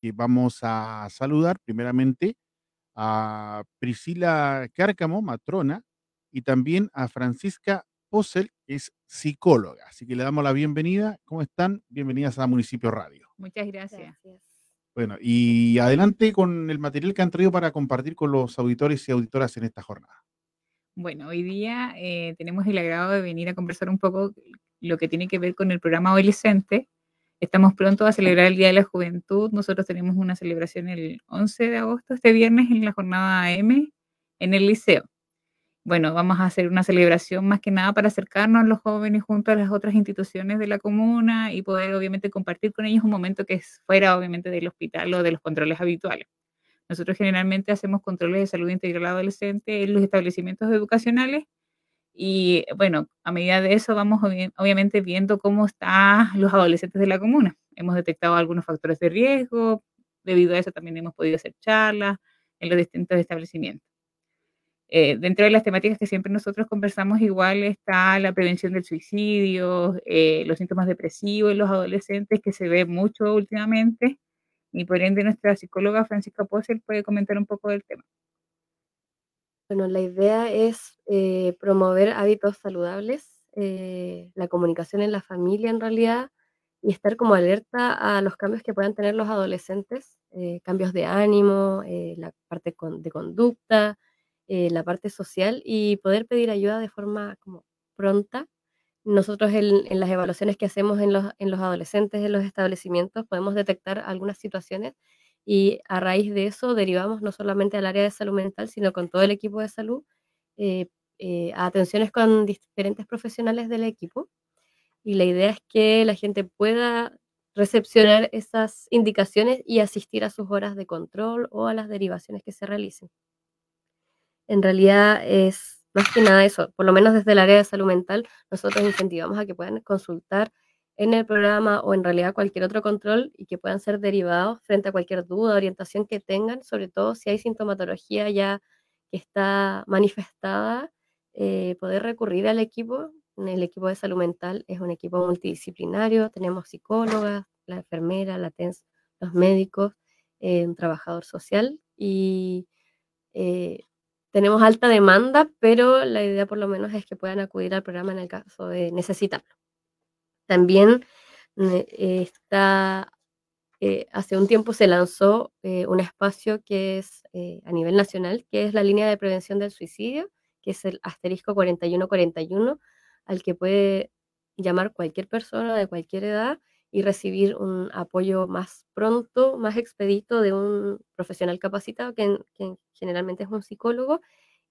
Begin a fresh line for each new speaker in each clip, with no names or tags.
que vamos a saludar primeramente a Priscila Cárcamo, matrona, y también a Francisca Posel, que es psicóloga. Así que le damos la bienvenida. ¿Cómo están? Bienvenidas a Municipio Radio.
Muchas gracias.
Bueno, y adelante con el material que han traído para compartir con los auditores y auditoras en esta jornada.
Bueno, hoy día eh, tenemos el agrado de venir a conversar un poco lo que tiene que ver con el programa adolescente. Estamos pronto a celebrar el Día de la Juventud. Nosotros tenemos una celebración el 11 de agosto, este viernes, en la jornada AM en el liceo. Bueno, vamos a hacer una celebración más que nada para acercarnos a los jóvenes junto a las otras instituciones de la comuna y poder obviamente compartir con ellos un momento que es fuera obviamente del hospital o de los controles habituales. Nosotros generalmente hacemos controles de salud integral adolescente en los establecimientos educacionales y bueno, a medida de eso vamos obviamente viendo cómo están los adolescentes de la comuna. Hemos detectado algunos factores de riesgo, debido a eso también hemos podido hacer charlas en los distintos establecimientos. Eh, dentro de las temáticas que siempre nosotros conversamos, igual está la prevención del suicidio, eh, los síntomas depresivos en los adolescentes, que se ve mucho últimamente, y por ende nuestra psicóloga Francisca Posel puede comentar un poco del tema.
Bueno, la idea es eh, promover hábitos saludables, eh, la comunicación en la familia en realidad, y estar como alerta a los cambios que puedan tener los adolescentes, eh, cambios de ánimo, la parte de conducta, la parte social, y poder pedir ayuda de forma como pronta. Nosotros en, las evaluaciones que hacemos en los, en los adolescentes en los establecimientos podemos detectar algunas situaciones y a raíz de eso derivamos no solamente al área de salud mental, sino con todo el equipo de salud eh, eh, a atenciones con diferentes profesionales del equipo. Y la idea es que la gente pueda recepcionar esas indicaciones y asistir a sus horas de control o a las derivaciones que se realicen. En realidad es más que nada eso, por lo menos desde el área de salud mental, nosotros incentivamos a que puedan consultar en el programa o en realidad cualquier otro control y que puedan ser derivados frente a cualquier duda, orientación que tengan, sobre todo si hay sintomatología ya que está manifestada, eh, poder recurrir al equipo. El equipo de salud mental es un equipo multidisciplinario, tenemos psicólogas, la enfermera, la TENS, los médicos, eh, un trabajador social y eh, tenemos alta demanda, pero la idea por lo menos es que puedan acudir al programa en el caso de necesitarlo. También está, eh, hace un tiempo se lanzó eh, un espacio que es eh, a nivel nacional, que es la línea de prevención del suicidio, que es el asterisco 4141, al que puede llamar cualquier persona de cualquier edad y recibir un apoyo más pronto, más expedito de un profesional capacitado, que, generalmente es un psicólogo,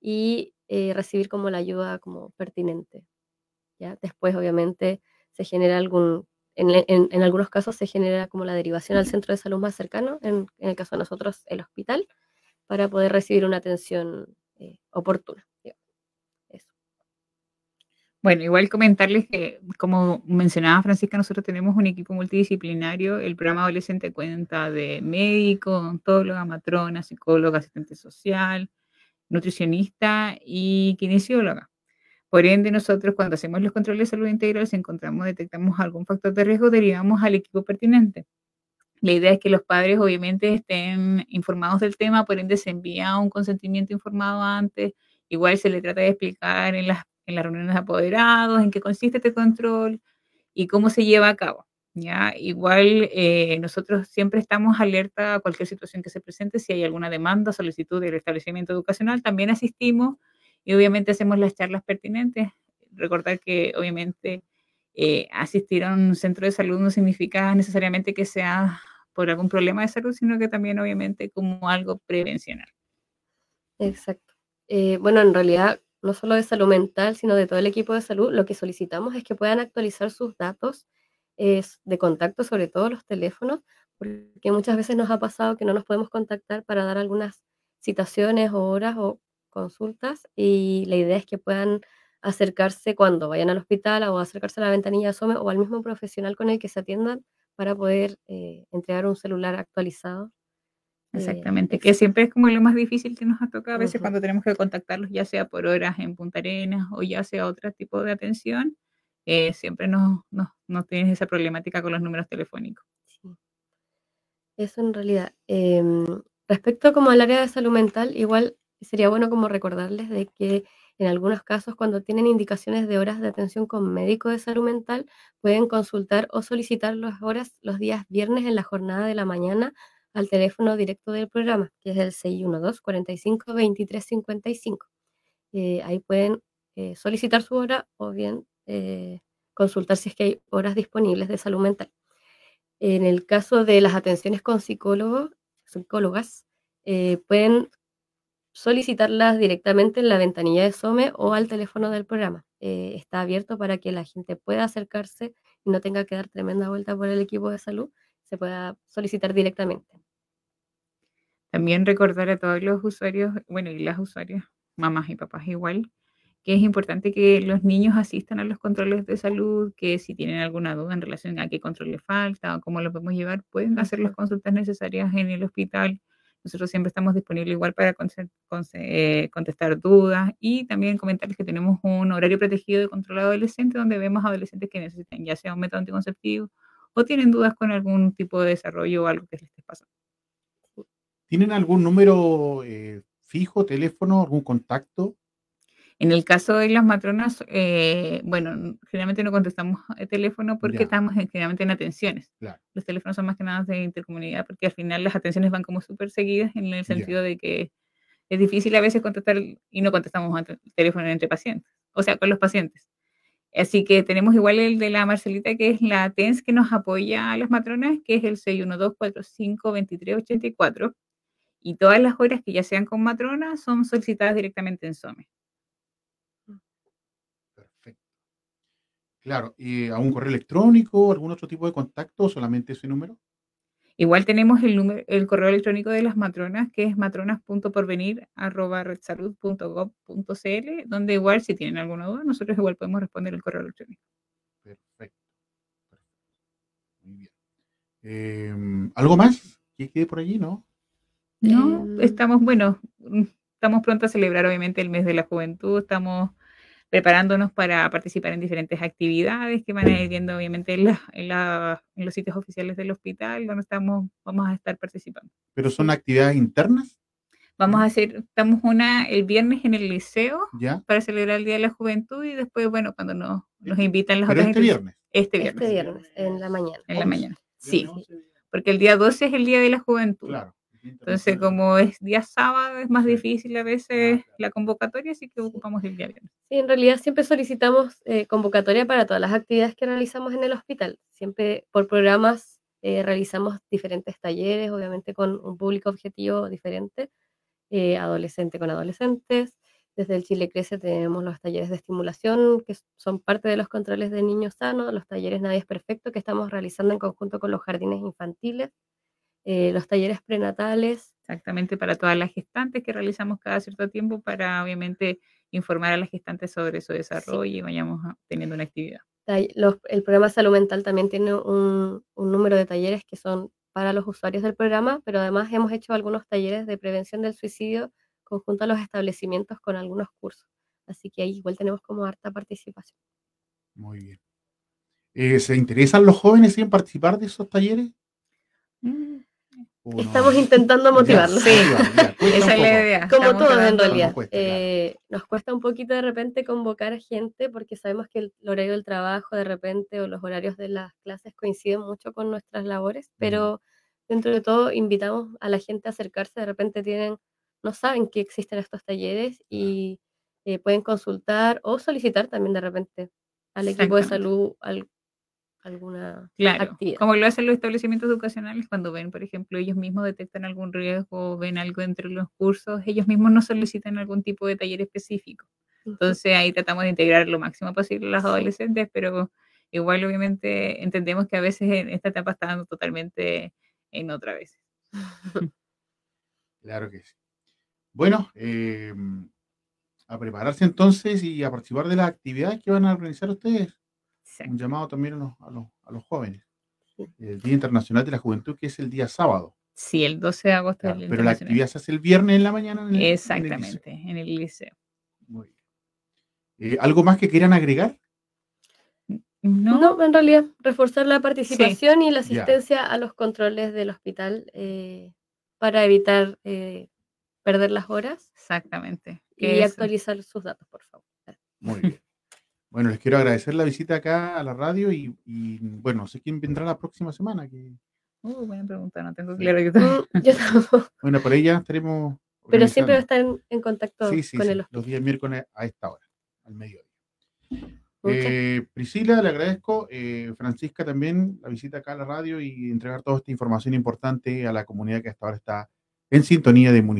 y eh, recibir como la ayuda como pertinente. ¿ya? Después, obviamente, se genera algún, en, algunos casos se genera como la derivación al centro de salud más cercano, en, el caso de nosotros, el hospital, para poder recibir una atención eh, oportuna.
Bueno, igual comentarles que, como mencionaba Francisca, nosotros tenemos un equipo multidisciplinario. El programa adolescente cuenta de médico, odontóloga, matrona, psicóloga, asistente social, nutricionista y kinesióloga. Por ende, nosotros cuando hacemos los controles de salud integral, si encontramos, detectamos algún factor de riesgo, derivamos al equipo pertinente. La idea es que los padres obviamente estén informados del tema, por ende se envía un consentimiento informado antes, igual se le trata de explicar en las en las reuniones de apoderados, en qué consiste este control y cómo se lleva a cabo. ¿ya? Igual eh, nosotros siempre estamos alerta a cualquier situación que se presente, si hay alguna demanda, solicitud del establecimiento educacional, también asistimos y obviamente hacemos las charlas pertinentes. Recordar que obviamente eh, asistir a un centro de salud no significa necesariamente que sea por algún problema de salud, sino que también obviamente como algo prevencional.
Exacto. Eh, bueno, en realidad no solo de salud mental, sino de todo el equipo de salud, lo que solicitamos es que puedan actualizar sus datos de contacto, sobre todo los teléfonos, porque muchas veces nos ha pasado que no nos podemos contactar para dar algunas citaciones o horas o consultas y la idea es que puedan acercarse cuando vayan al hospital o acercarse a la ventanilla de SOME o al mismo profesional con el que se atiendan para poder eh, entregar un celular actualizado
Exactamente, que siempre es como lo más difícil que nos ha tocado a veces cuando tenemos que contactarlos, ya sea por horas en Punta Arenas o ya sea otro tipo de atención, eh, siempre nos, nos, esa problemática con los números telefónicos.
Eso en realidad. Em, respecto como al área de salud mental, igual sería bueno como recordarles de que en algunos casos cuando tienen indicaciones de horas de atención con médico de salud mental, pueden consultar o solicitar las horas los días viernes en la jornada de la mañana al teléfono directo del programa, que es el 612 45 23 55. ahí pueden eh, solicitar su hora o bien eh, consultar si es que hay horas disponibles de salud mental. En el caso de las atenciones con psicólogos, psicólogas, eh, pueden solicitarlas directamente en la ventanilla de SOME o al teléfono del programa. Eh, está abierto para que la gente pueda acercarse y no tenga que dar tremenda vuelta por el equipo de salud, se pueda solicitar directamente.
También recordar a todos los usuarios, bueno, y las usuarias, mamás y papás igual, que es importante que los niños asistan a los controles de salud, que si tienen alguna duda en relación a qué control le falta o cómo lo podemos llevar, pueden hacer las consultas necesarias en el hospital. Nosotros siempre estamos disponibles igual para eh, contestar dudas y también comentarles que tenemos un horario protegido de control adolescente donde vemos adolescentes que necesitan ya sea un método anticonceptivo o tienen dudas con algún tipo de desarrollo o algo que les esté pasando.
¿Tienen algún número eh, fijo, teléfono, algún contacto
en el caso de las matronas, eh, bueno, generalmente no contestamos el teléfono porque estamos generalmente en atenciones. Los teléfonos son más que nada de intercomunidad porque al final las atenciones van como súper seguidas en el sentido de que es difícil a veces contestar y no contestamos el teléfono entre pacientes, o sea, con los pacientes. Así que tenemos igual el de la Marcelita, que es la TENS que nos apoya a las matronas, que es el 612-45-2384. Y todas las horas que ya sean con matronas son solicitadas directamente en SOME.
Claro, ¿y a un correo electrónico, algún otro tipo de contacto o solamente ese número?
Igual tenemos el, número, el correo electrónico de las matronas, que es matronas.porvenir.redsalud.gov.cl, donde igual si tienen alguna duda, nosotros igual podemos responder el correo electrónico. Perfecto.
Muy bien. Em, ¿Algo más que quede por allí, no?
No, em. estamos, bueno, estamos pronto a celebrar obviamente el mes de la juventud, estamos preparándonos para participar en diferentes actividades que van a ir viendo obviamente en, los sitios oficiales del hospital donde estamos, vamos a estar participando.
¿Pero son actividades internas?
Vamos a hacer, estamos una el viernes en el liceo para celebrar el Día de la Juventud y después, bueno, cuando nos, nos invitan las
otras
este
viernes?
Este viernes.
Este viernes, en la mañana.
En la mañana, sí. Porque el día 12 es el Día de la Juventud. Claro. Entonces, como es día sábado, es más difícil a veces ah, la convocatoria, así que ocupamos el día viernes.
Sí, en realidad siempre solicitamos eh, convocatoria para todas las actividades que realizamos en el hospital. Siempre por programas eh, realizamos diferentes talleres, obviamente con un público objetivo diferente, eh, adolescente con adolescentes. Desde el Chile Crece tenemos los talleres de estimulación, que son parte de los controles de niños sanos, los talleres Nadie es Perfecto, que estamos realizando en conjunto con los jardines infantiles eh, los talleres prenatales.
Exactamente, para todas las gestantes que realizamos cada cierto tiempo para obviamente informar a las gestantes sobre su desarrollo y vayamos teniendo una actividad.
el programa Salud Mental también tiene un, número de talleres que son para los usuarios del programa, pero además hemos hecho algunos talleres de prevención del suicidio conjunto a los establecimientos con algunos cursos. Así que ahí igual tenemos como harta participación.
Muy bien. Eh, ¿Se interesan los jóvenes en participar de esos talleres?
Mm, Estamos intentando motivarlos. Sí,
esa es la idea.
Como todos en realidad. Eh, nos cuesta un poquito de repente convocar a gente porque sabemos que el horario del trabajo de repente o los horarios de las clases coinciden mucho con nuestras labores, pero dentro de todo invitamos a la gente a acercarse. De repente tienen, no saben que existen estos talleres y eh, pueden consultar o solicitar también de repente al equipo de salud, al alguna
claro, Como lo hacen los establecimientos educacionales cuando ven, por ejemplo, ellos mismos detectan algún riesgo, ven algo entre los cursos, ellos mismos no solicitan algún tipo de taller específico. Entonces ahí tratamos de integrar lo máximo posible a los adolescentes, pero igual obviamente entendemos que a veces en esta etapa está dando totalmente en otra vez.
Claro que sí. Bueno, em, a prepararse entonces y a participar de las actividades que van a organizar ustedes un llamado también a los, jóvenes. El Día Internacional de la Juventud, que es el día sábado.
Sí, el 12 de agosto.
pero la actividad se hace el viernes en la mañana.
Exactamente, en el liceo. Muy
bien. Eh, ¿Algo más que quieran agregar?
No,
No, en realidad, reforzar la participación y la
Ya.
asistencia a los controles del hospital eh, para evitar eh, perder las horas
exactamente.
y actualizar sus datos, por favor.
Muy bien. Bueno, les quiero agradecer la visita acá a la radio y, y, bueno, no sé quién vendrá la próxima semana. Que,
Uh, buena pregunta, no tengo claro yo
Mm, Yo tampoco,
bueno, por ella estaremos.
pero siempre
organizando.
estar en, en contacto
Sí, sí,
con
sí,
el
los días miércoles a esta hora, al mediodía. Eh, Priscila, le agradezco. eh, Francisca también, la visita acá a la radio y entregar toda esta información importante a la comunidad que hasta ahora está en sintonía de municipio.